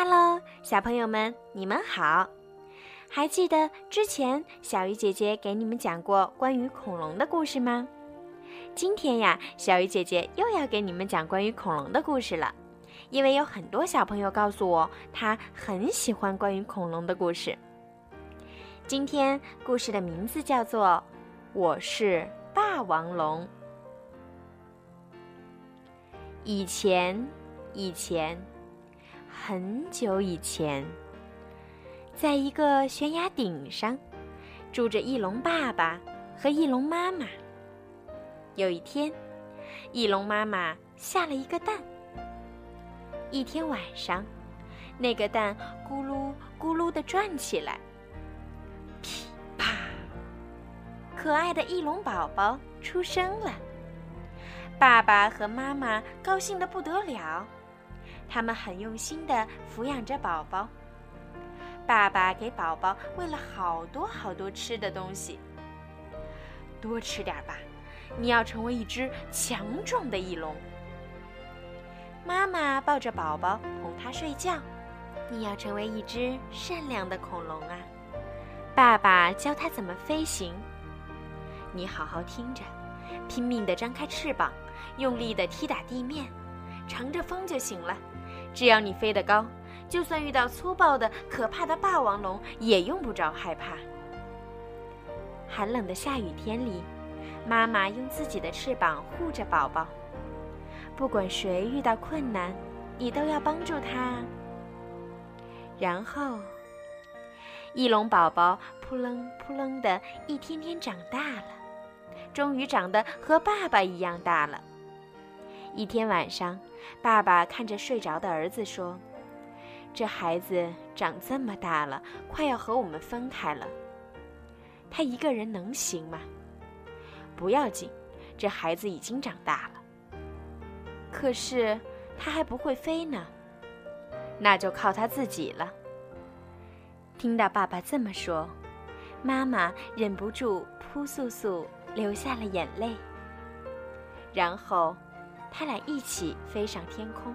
Hello，小朋友们，你们好！还记得之前小鱼姐姐给你们讲过关于恐龙的故事吗？今天呀，小鱼姐姐又要给你们讲关于恐龙的故事了。因为有很多小朋友告诉我，他很喜欢关于恐龙的故事。今天故事的名字叫做《我是霸王龙》。以前，以前。很久以前，在一个悬崖顶上，住着翼龙爸爸和翼龙妈妈。有一天，翼龙妈妈下了一个蛋。一天晚上，那个蛋咕噜咕噜地转起来，噼啪，可爱的翼龙宝宝出生了。爸爸和妈妈高兴得不得了。他们很用心地抚养着宝宝。爸爸给宝宝喂了好多好多吃的东西。多吃点吧，你要成为一只强壮的翼龙。妈妈抱着宝宝哄他睡觉。你要成为一只善良的恐龙啊！爸爸教他怎么飞行。你好好听着，拼命地张开翅膀，用力地踢打地面，乘着风就行了。只要你飞得高，就算遇到粗暴的、可怕的霸王龙，也用不着害怕。寒冷的下雨天里，妈妈用自己的翅膀护着宝宝。不管谁遇到困难，你都要帮助他。然后，翼龙宝宝扑棱扑棱的一天天长大了，终于长得和爸爸一样大了。一天晚上，爸爸看着睡着的儿子说：“这孩子长这么大了，快要和我们分开了。他一个人能行吗？不要紧，这孩子已经长大了。可是他还不会飞呢，那就靠他自己了。”听到爸爸这么说，妈妈忍不住扑簌簌流下了眼泪，然后。他俩一起飞上天空。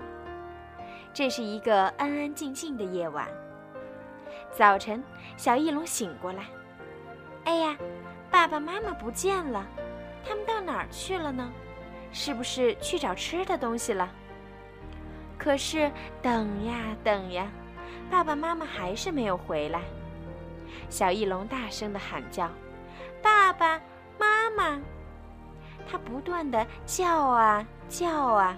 这是一个安安静静的夜晚。早晨，小翼龙醒过来，哎呀，爸爸妈妈不见了，他们到哪儿去了呢？是不是去找吃的东西了？可是等呀等呀，爸爸妈妈还是没有回来。小翼龙大声地喊叫：“爸爸妈妈！”它不断地叫啊叫啊，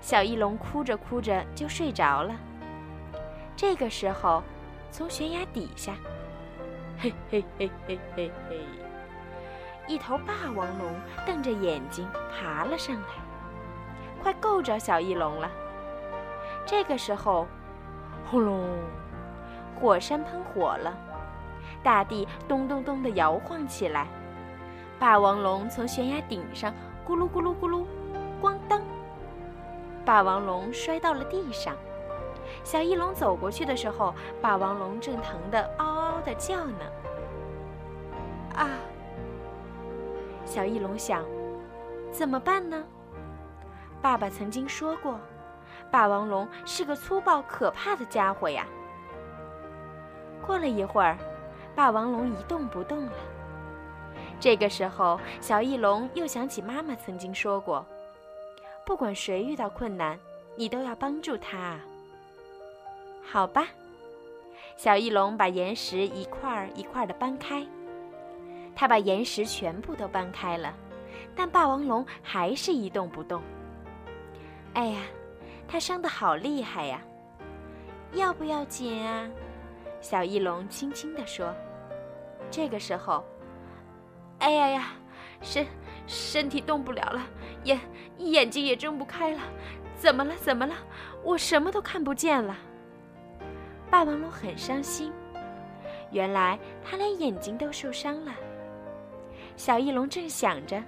小翼龙哭着哭着就睡着了。这个时候，从悬崖底下，嘿嘿嘿嘿嘿嘿，一头霸王龙瞪着眼睛爬了上来，快够着小翼龙了。这个时候，轰隆，火山喷火了，大地咚咚咚地摇晃起来。霸王龙从悬崖顶上咕噜咕噜咕噜，咣当！霸王龙摔到了地上。小翼龙走过去的时候，霸王龙正疼得嗷嗷的叫呢。啊！小翼龙想，怎么办呢？爸爸曾经说过，霸王龙是个粗暴可怕的家伙呀。过了一会儿，霸王龙一动不动了。这个时候，小翼龙又想起妈妈曾经说过：“不管谁遇到困难，你都要帮助他。”好吧，小翼龙把岩石一块儿一块儿的搬开。他把岩石全部都搬开了，但霸王龙还是一动不动。哎呀，它伤得好厉害呀！要不要紧啊？小翼龙轻轻地说。这个时候。哎呀呀，身身体动不了了，眼眼睛也睁不开了，怎么了？怎么了？我什么都看不见了。霸王龙很伤心，原来他连眼睛都受伤了。小翼龙正想着，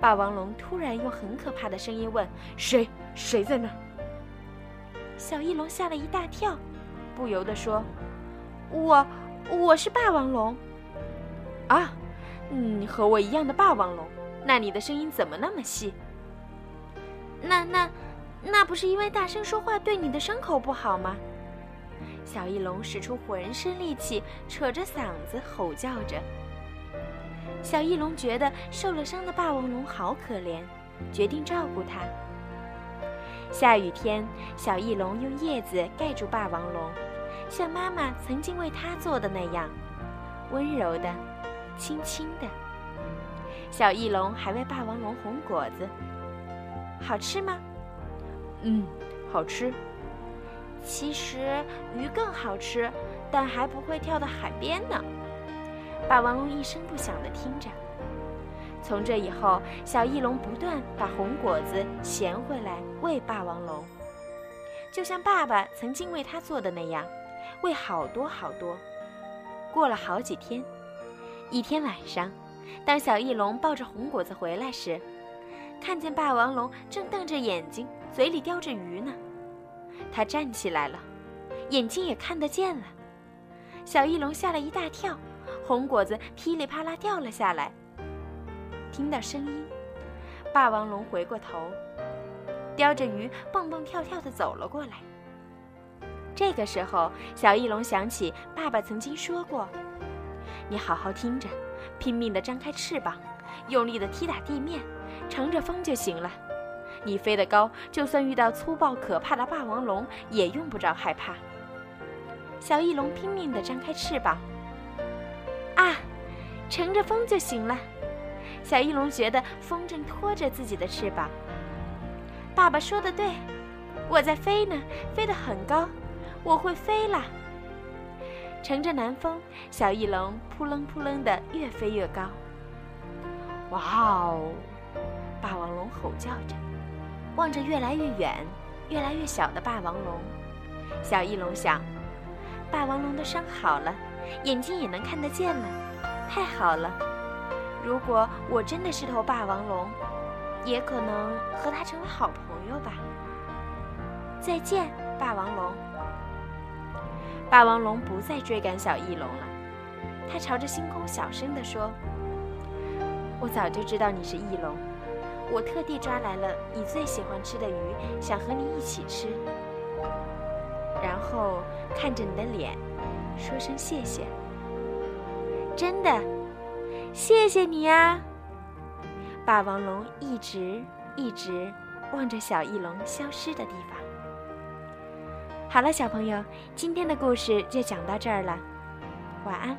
霸王龙突然用很可怕的声音问：“谁？谁在那儿？”小翼龙吓了一大跳，不由得说：“我，我是霸王龙。”啊！嗯，和我一样的霸王龙，那你的声音怎么那么细？那那，那不是因为大声说话对你的伤口不好吗？小翼龙使出浑身力气，扯着嗓子吼叫着。小翼龙觉得受了伤的霸王龙好可怜，决定照顾它。下雨天，小翼龙用叶子盖住霸王龙，像妈妈曾经为它做的那样，温柔的，轻轻的。小翼龙还喂霸王龙红果子，好吃吗？嗯，好吃。其实鱼更好吃，但还不会跳到海边呢。霸王龙一声不响地听着。从这以后，小翼龙不断把红果子衔回来喂霸王龙，就像爸爸曾经为他做的那样，喂好多好多。过了好几天，一天晚上，当小翼龙抱着红果子回来时，看见霸王龙正瞪着眼睛，嘴里叼着鱼呢。他站起来了，眼睛也看得见了。小翼龙吓了一大跳，红果子噼里啪啦掉了下来。听到声音，霸王龙回过头，叼着鱼蹦蹦跳跳地走了过来。这个时候，小翼龙想起爸爸曾经说过：“你好好听着，拼命地张开翅膀，用力地踢打地面，乘着风就行了。”你飞得高，就算遇到粗暴可怕的霸王龙，也用不着害怕。小翼龙拼命地张开翅膀，啊，乘着风就行了。小翼龙觉得风正拖着自己的翅膀。爸爸说的对，我在飞呢，飞得很高，我会飞了。乘着南风，小翼龙扑棱扑棱地越飞越高。哇哦！霸王龙吼叫着。望着越来越远、越来越小的霸王龙，小翼龙想：霸王龙的伤好了，眼睛也能看得见了，太好了！如果我真的是头霸王龙，也可能和它成为好朋友吧。再见，霸王龙！霸王龙不再追赶小翼龙了，它朝着星空小声地说：“我早就知道你是翼龙。”我特地抓来了你最喜欢吃的鱼，想和你一起吃。然后看着你的脸，说声谢谢。真的，谢谢你呀！霸王龙一直一直望着小翼龙消失的地方。好了，小朋友，今天的故事就讲到这儿了，晚安。